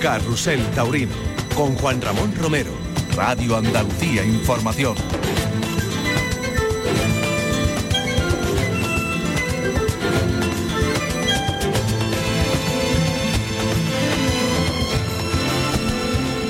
Carrusel Taurino, con Juan Ramón Romero, Radio Andalucía Información.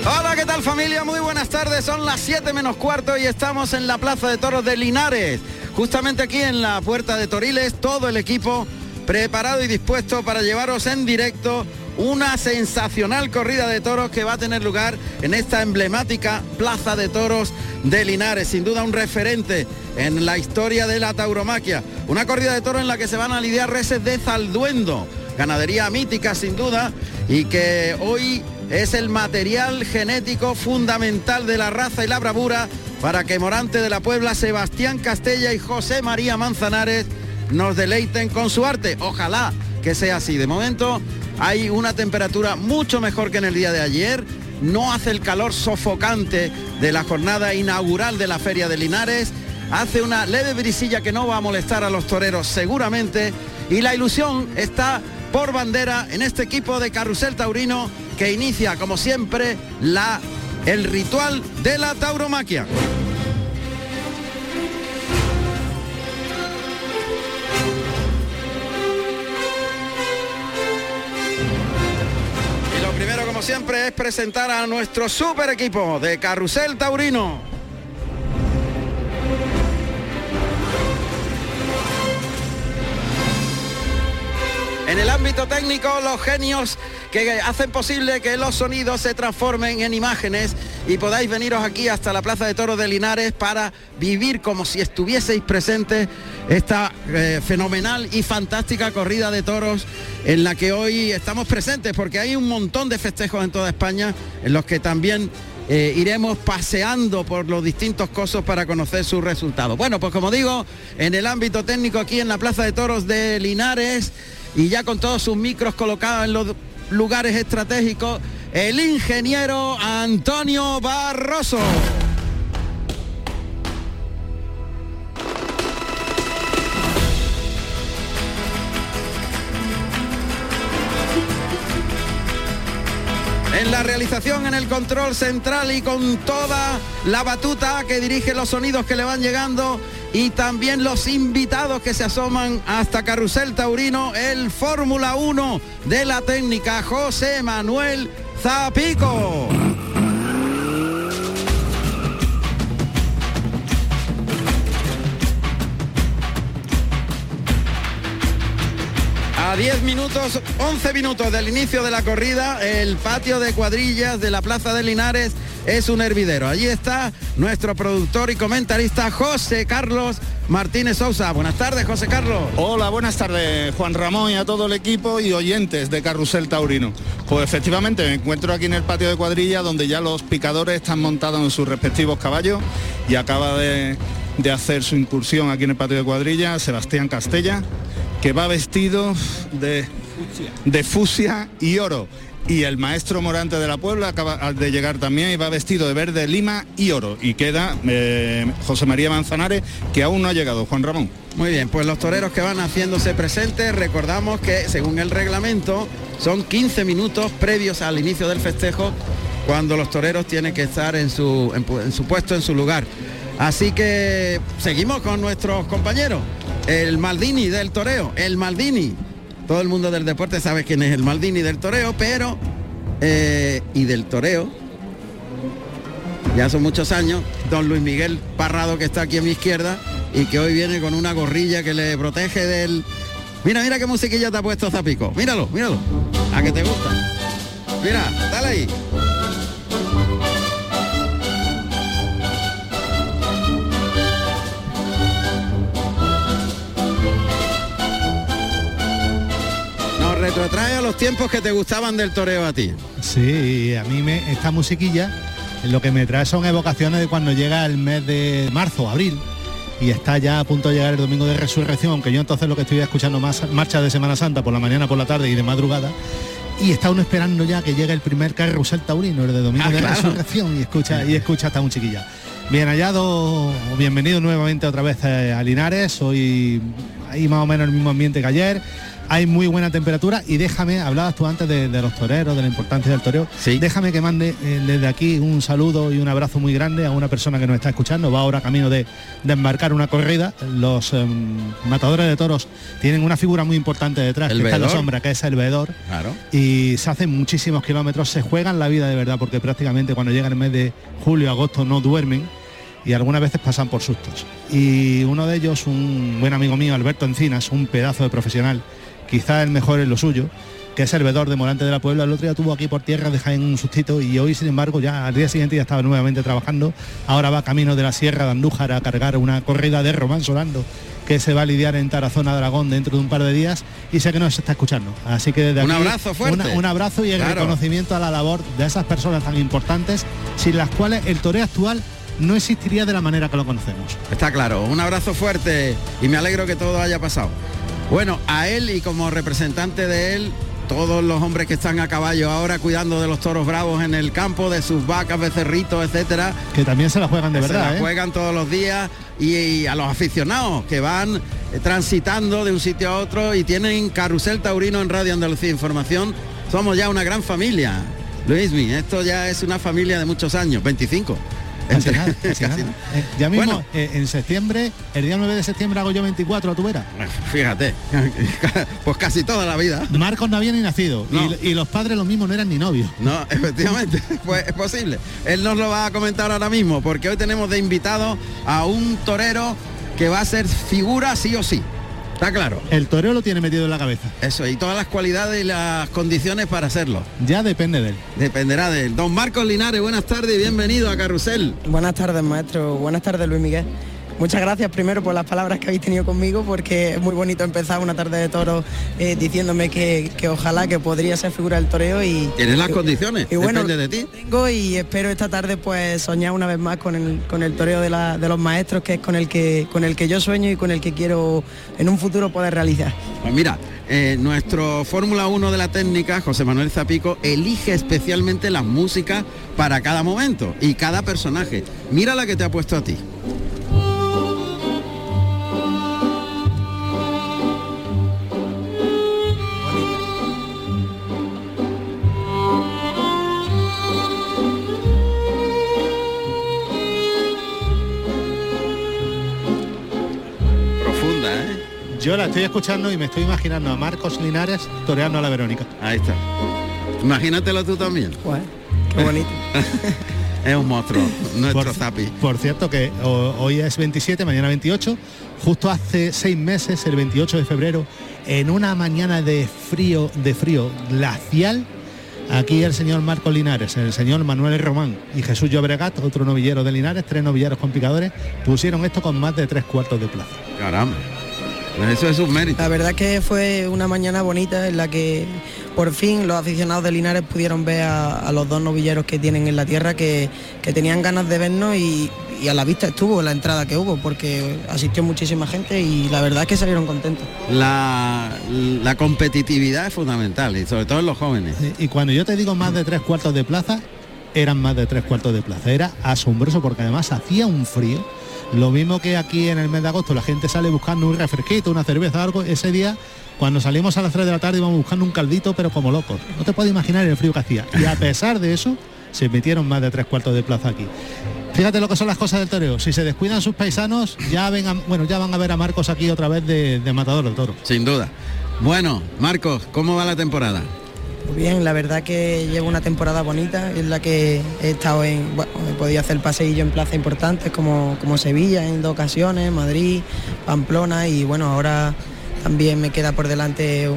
Hola, ¿qué tal familia? Muy buenas tardes. Son las 7 menos cuarto y estamos en la Plaza de Toros de Linares. Justamente aquí en la Puerta de Toriles, todo el equipo preparado y dispuesto para llevaros en directo una sensacional corrida de toros que va a tener lugar en esta emblemática Plaza de Toros de Linares, sin duda un referente en la historia de la tauromaquia. Una corrida de toros en la que se van a lidiar reses de Zalduendo, ganadería mítica sin duda y que hoy es el material genético fundamental de la raza y la bravura para que Morante de la Puebla, Sebastián Castella y José María Manzanares nos deleiten con su arte. Ojalá que sea así. De momento hay una temperatura mucho mejor que en el día de ayer. No hace el calor sofocante de la jornada inaugural de la Feria de Linares. Hace una leve brisilla que no va a molestar a los toreros seguramente. Y la ilusión está por bandera en este equipo de Carrusel Taurino que inicia como siempre la, el ritual de la tauromaquia. Siempre es presentar a nuestro super equipo de Carrusel Taurino. En el ámbito técnico, los genios que hacen posible que los sonidos se transformen en imágenes y podáis veniros aquí hasta la Plaza de Toros de Linares para vivir como si estuvieseis presentes esta eh, fenomenal y fantástica corrida de toros en la que hoy estamos presentes porque hay un montón de festejos en toda España en los que también eh, iremos paseando por los distintos cosos para conocer sus resultados. Bueno, pues como digo, en el ámbito técnico aquí en la Plaza de Toros de Linares y ya con todos sus micros colocados en los lugares estratégicos, el ingeniero Antonio Barroso. En la realización, en el control central y con toda la batuta que dirige los sonidos que le van llegando y también los invitados que se asoman hasta Carrusel Taurino, el Fórmula 1 de la técnica José Manuel Zapico. A 10 minutos, 11 minutos del inicio de la corrida, el patio de cuadrillas de la Plaza de Linares es un hervidero. Allí está nuestro productor y comentarista José Carlos Martínez Sousa. Buenas tardes, José Carlos. Hola, buenas tardes, Juan Ramón y a todo el equipo y oyentes de Carrusel Taurino. Pues efectivamente me encuentro aquí en el patio de cuadrilla donde ya los picadores están montados en sus respectivos caballos y acaba de, de hacer su incursión aquí en el patio de cuadrilla Sebastián Castella, que va vestido de, de fucsia y oro y el maestro Morante de la Puebla acaba de llegar también y va vestido de verde, lima y oro. Y queda eh, José María Manzanares, que aún no ha llegado. Juan Ramón. Muy bien, pues los toreros que van haciéndose presentes, recordamos que según el reglamento son 15 minutos previos al inicio del festejo cuando los toreros tienen que estar en su, en, en su puesto, en su lugar. Así que seguimos con nuestros compañeros. El Maldini del toreo, el Maldini, todo el mundo del deporte sabe quién es el Maldini del toreo, pero eh, y del toreo, ya son muchos años, don Luis Miguel Parrado que está aquí a mi izquierda y que hoy viene con una gorrilla que le protege del... Mira, mira qué musiquilla te ha puesto Zapico, míralo, míralo, a que te gusta. Mira, dale ahí. Retrotrae a los tiempos que te gustaban del toreo a ti. Sí, a mí me, esta musiquilla lo que me trae son evocaciones de cuando llega el mes de marzo, abril, y está ya a punto de llegar el domingo de resurrección, aunque yo entonces lo que estoy escuchando más marcha de Semana Santa por la mañana, por la tarde y de madrugada. Y está uno esperando ya que llegue el primer carrusel taurino, el de domingo Ah, de claro. resurrección, y escucha, y escucha esta musiquilla. Bien hallado, bienvenido nuevamente otra vez eh, a Linares, hoy hay más o menos el mismo ambiente que ayer, hay muy buena temperatura y déjame, hablabas tú antes de, los toreros, de la importancia del toreo, déjame que mande eh, desde aquí un saludo y un abrazo muy grande a una persona que nos está escuchando, va ahora camino de, embarcar una corrida, los em, matadores de toros tienen una figura muy importante detrás, que está en la sombra, que es el veedor, claro. y se hacen muchísimos kilómetros, se juegan la vida de verdad, porque prácticamente cuando llega el mes de julio, agosto no duermen, y algunas veces pasan por sustos. Y uno de ellos, un buen amigo mío, Alberto Encinas, un pedazo de profesional, quizá el mejor en lo suyo, que es servidor de Morante de la Puebla, el otro día tuvo aquí por tierra, deja en un sustito y hoy sin embargo ya al día siguiente ya estaba nuevamente trabajando, ahora va camino de la Sierra de Andújar a cargar una corrida de Román Solando que se va a lidiar en Tarazona Dragón dentro de un par de días y sé que nos está escuchando. Así que desde un abrazo fuerte. un abrazo y el reconocimiento a la labor de esas personas tan importantes sin las cuales el toreo actual no existiría de la manera que lo conocemos. Está claro, un abrazo fuerte y me alegro que todo haya pasado. Bueno, a él y como representante de él, todos los hombres que están a caballo ahora cuidando de los toros bravos en el campo, de sus vacas, becerritos, etcétera. Que también se la juegan de verdad. Se la ¿eh? juegan todos los días y, a los aficionados que van eh, transitando de un sitio a otro y tienen carrusel taurino en Radio Andalucía Información. Somos ya una gran familia. Luismi, esto ya es una familia de muchos años, 25. Eh, ya mismo, eh, en septiembre, el día 9 de septiembre hago yo 24 a tu vera. Fíjate, pues casi toda la vida. Marcos no había ni nacido y, los padres los mismos no eran ni novios. No, efectivamente, pues es posible. Él nos lo va a comentar ahora mismo, porque hoy tenemos de invitado a un torero que va a ser figura sí o sí. Está claro. El toreo lo tiene metido en la cabeza. Eso, y todas las cualidades y las condiciones para hacerlo. Ya depende de él. Dependerá de él. Don Marcos Linares, buenas tardes y bienvenido a Carrusel. Buenas tardes, maestro. Buenas tardes, Luis Miguel. Muchas gracias primero por las palabras que habéis tenido conmigo, porque es muy bonito empezar una tarde de toro eh, diciéndome que, ojalá que podría ser figura del toreo y... Tienes las condiciones, y bueno, depende de ti. Tengo y espero esta tarde pues soñar una vez más con el, con el toreo de, los maestros, que es con el que, con el que yo sueño y con el que quiero en un futuro poder realizar. Pues mira, eh, nuestro Fórmula 1 de la técnica, José Manuel Zapico, elige especialmente las músicas para cada momento y cada personaje. Mira la que te ha puesto a ti. Yo la estoy escuchando y me estoy imaginando a Marcos Linares toreando a la Verónica. Ahí está. Imagínatelo tú también. qué bonito. es un monstruo, nuestro por, Zapi. Por cierto que hoy es 27, mañana 28, justo hace seis meses, el 28 de febrero, en una mañana de frío, de frío glacial, aquí el señor Marcos Linares, el señor Manuel Román y Jesús Llobregat, otro novillero de Linares, tres novilleros con picadores, pusieron esto con más de tres cuartos de plaza. Caramba. Eso es un mérito. La verdad que fue una mañana bonita en la que por fin los aficionados de Linares pudieron ver a, los dos novilleros que tienen en la tierra que, tenían ganas de vernos y, a la vista estuvo la entrada que hubo porque asistió muchísima gente y la verdad es que salieron contentos. La, la competitividad es fundamental y sobre todo en los jóvenes. Y cuando yo te digo más de tres cuartos de plaza, eran más de tres cuartos de plaza. Era asombroso porque además hacía un frío lo mismo que aquí en el mes de agosto la gente sale buscando un refresquito, una cerveza, algo, ese día cuando salimos a las 3 de la tarde íbamos buscando un caldito, pero como locos. No te puedes imaginar el frío que hacía. Y a pesar de eso, se metieron más de tres cuartos de plaza aquí. Fíjate lo que son las cosas del toreo. Si se descuidan sus paisanos, ya vengan, bueno, ya van a ver a Marcos aquí otra vez de, de Matador del Toro. Sin duda. Bueno, Marcos, ¿cómo va la temporada? Bien, la verdad que llevo una temporada bonita en la que he estado en, bueno, he podido hacer paseillo en plazas importantes como, como Sevilla en dos ocasiones, Madrid, Pamplona y bueno, ahora también me queda por delante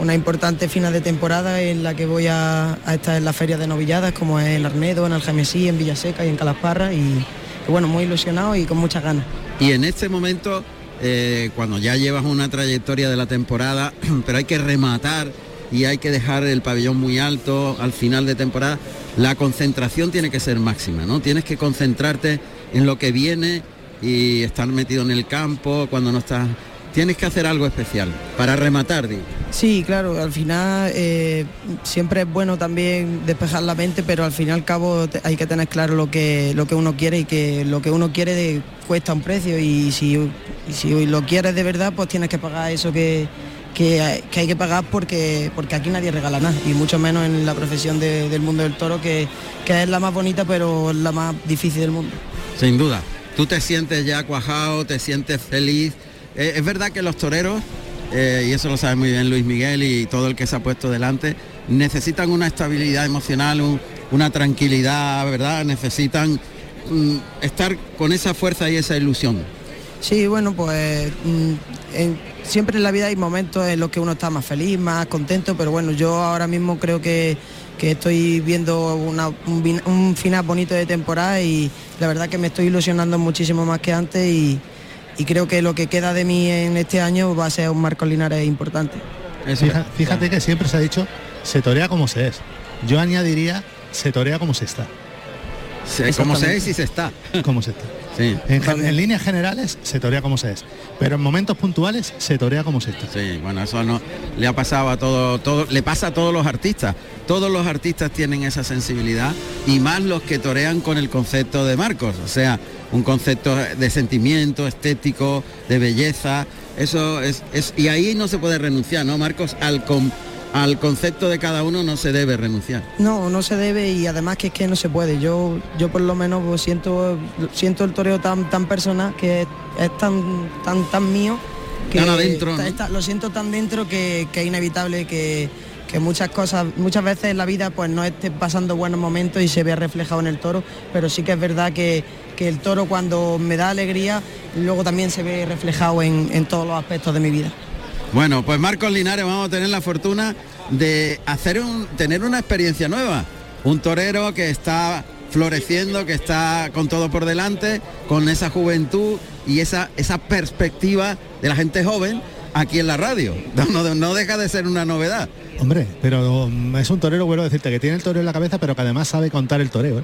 una importante final de temporada en la que voy a, estar en las ferias de novilladas como es en Arnedo, en Algemesí, en Villaseca y en Calasparra y, bueno, muy ilusionado y con muchas ganas. Y en este momento, eh, cuando ya llevas una trayectoria de la temporada, pero hay que rematar y hay que dejar el pabellón muy alto al final de temporada, la concentración tiene que ser máxima, ¿no? Tienes que concentrarte en lo que viene y estar metido en el campo cuando no estás tienes que hacer algo especial para rematar. Sí, claro, al final eh, siempre es bueno también despejar la mente, pero al fin y al cabo hay que tener claro lo que, lo que uno quiere y que lo que uno quiere cuesta un precio y si, si lo quieres de verdad, pues tienes que pagar eso que, que, hay- que pagar porque, porque aquí nadie regala nada, y mucho menos en la profesión de- del mundo del toro, que, que es la más bonita, pero la más difícil del mundo. Sin duda. Tú te sientes ya cuajado, te sientes feliz. Eh, es verdad que los toreros, eh, y eso lo sabe muy bien Luis Miguel y todo el que se ha puesto delante, necesitan una estabilidad emocional, un- una tranquilidad, ¿verdad? Necesitan mm, estar con esa fuerza y esa ilusión. Sí, bueno, pues mm, siempre en la vida hay momentos en los que uno está más feliz, más contento, pero bueno, yo ahora mismo creo que, que estoy viendo un, final bonito de temporada y la verdad que me estoy ilusionando muchísimo más que antes y, creo que lo que queda de mí en este año va a ser un Marcos Linares importante. Es. fíjate que siempre se ha dicho, se torea como se es. Yo añadiría, se torea como se está. Se- como se es y se está. Como se está. Sí. En, gen- en líneas generales se torea como se es, pero en momentos puntuales se torea como se está. Sí, bueno, eso no le ha pasado a todo, todo, le pasa a todos los artistas. Todos los artistas tienen esa sensibilidad y más los que torean con el concepto de Marcos, o sea, un concepto de sentimiento, estético, de belleza. Eso es, es- y ahí no se puede renunciar, ¿no, Marcos? Al con- al concepto de cada uno no se debe renunciar. No, no se debe y además que es que no se puede. Yo, yo por lo menos pues, siento, siento el toreo tan, tan personal que es, es tan, tan, tan mío que Tan adentro, está- ¿no? está- lo siento tan dentro que, que es inevitable que, que muchas cosas, muchas veces en la vida pues no esté pasando buenos momentos y se vea reflejado en el toro, pero sí que es verdad que, que el toro cuando me da alegría, luego también se ve reflejado en, en todos los aspectos de mi vida. Bueno, pues Marcos Linares vamos a tener la fortuna de hacer un, tener una experiencia nueva. Un torero que está floreciendo, que está con todo por delante, con esa juventud y esa, esa perspectiva de la gente joven aquí en la radio. No, no- no deja de ser una novedad. Hombre, pero mm, es un torero, vuelvo a decirte, que tiene el toreo en la cabeza, pero que además sabe contar el toreo. ¿eh?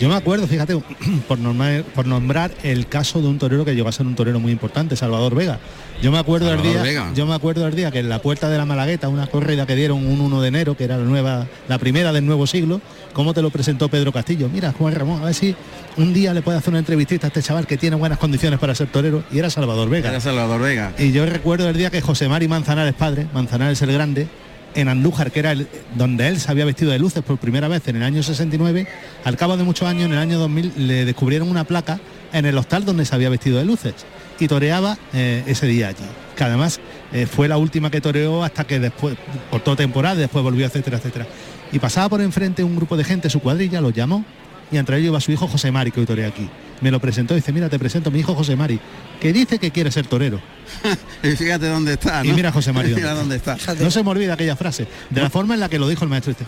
Yo me acuerdo, fíjate, por nombrar, por nombrar el caso de un torero que llegó a ser un torero muy importante, Salvador Vega. Yo me acuerdo el Salvador día, Vega. yo me acuerdo el día que en la puerta de la Malagueta, una corrida que dieron un 1 de enero, que era la nueva, la primera del nuevo siglo, cómo te lo presentó Pedro Castillo. Mira, Juan Ramón, a ver si un día le puede hacer una entrevistita a este chaval que tiene buenas condiciones para ser torero, y era Salvador Vega. Era Salvador Vega. Y yo recuerdo el día que José Mari Manzanares padre, Manzanares el Grande, en Andújar, que era donde él se había vestido de luces por primera vez en el año 69, al cabo de muchos años, en el año 2000, le descubrieron una placa en el hostal donde se había vestido de luces y toreaba eh, ese día allí. Que además eh, fue la última que toreó hasta que después, cortó temporada, después volvió, etcétera, etcétera. Y pasaba por enfrente un grupo de gente, su cuadrilla, los llamó y entre ellos iba su hijo José Mari, que hoy aquí. Me lo presentó y dice, mira, te presento a mi hijo José Mari, que dice que quiere ser torero. Y fíjate dónde está, ¿no? Y mira a José María. mira dónde está. No se me olvida aquella frase, de la forma en la que lo dijo el maestro este.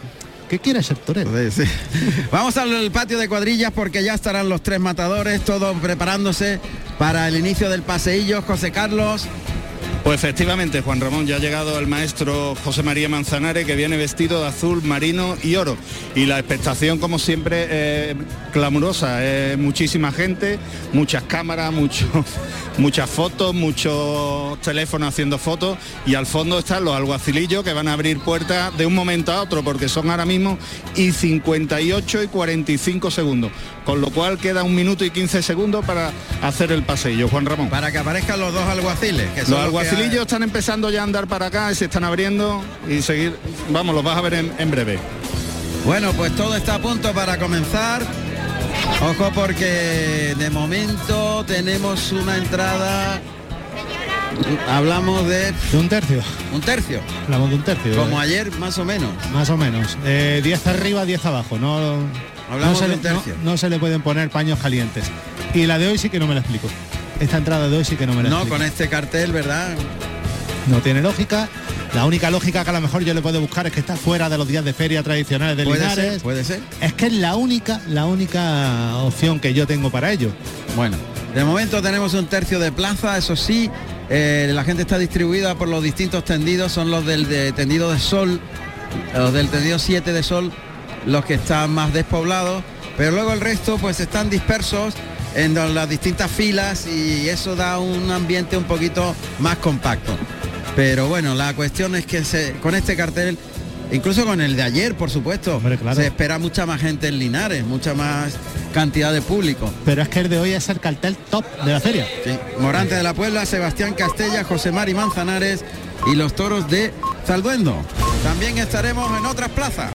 ¿Qué quiere ser torero? Sí, sí. Vamos al patio de cuadrillas porque ya estarán los tres matadores, todos preparándose para el inicio del paseillo. José Carlos, Pues efectivamente, Juan Ramón, ya ha llegado el maestro José María Manzanares que viene vestido de azul, marino y oro. Y la expectación, como siempre, eh, clamorosa. eh, muchísima gente, muchas cámaras, mucho- muchas fotos, muchos teléfonos haciendo fotos. Y al fondo están los alguacilillos que van a abrir puertas de un momento a otro, porque son ahora mismo y 58 y 45 segundos. Con lo cual queda un minuto y 15 segundos para hacer el paseillo. Juan Ramón. para que aparezcan los dos alguaciles. Que son Los que- están empezando ya a andar para acá y se están abriendo y seguir. Vamos, los vas a ver en, en breve. Bueno, pues todo está a punto para comenzar. Ojo porque de momento tenemos una entrada. Hablamos de De un tercio. un tercio, Hablamos de un tercio. como eh, ayer más o menos. Más o menos. Eh, 10 arriba, 10 abajo. No, Hablamos no se de le, un tercio. no- no se le pueden poner paños calientes. Y la de hoy sí que no me la explico. Esta entrada de hoy sí que no me la No, explico. con este cartel, ¿verdad? No tiene lógica. La única lógica que a lo mejor yo le puedo buscar es que está fuera de los días de feria tradicionales de Puede Linares. ser, puede ser. Es que es la única, la única opción que yo tengo para ello. Bueno, de momento tenemos un tercio de plaza, eso sí, eh, la gente está distribuida por los distintos tendidos, son los del de- tendido de sol, los del tendido 7 de sol, los que están más despoblados, pero luego el resto pues están dispersos en las distintas filas y eso da un ambiente un poquito más compacto. Pero bueno, la cuestión es que se- con este cartel, incluso con el de ayer, por supuesto, Hombre, claro. se espera mucha más gente en Linares, mucha más cantidad de público. Pero es que el de hoy es el cartel top de la feria. Sí. Morante de la Puebla, Sebastián Castella, José Mari Manzanares, y los toros de Zalduendo. También estaremos en otras plazas.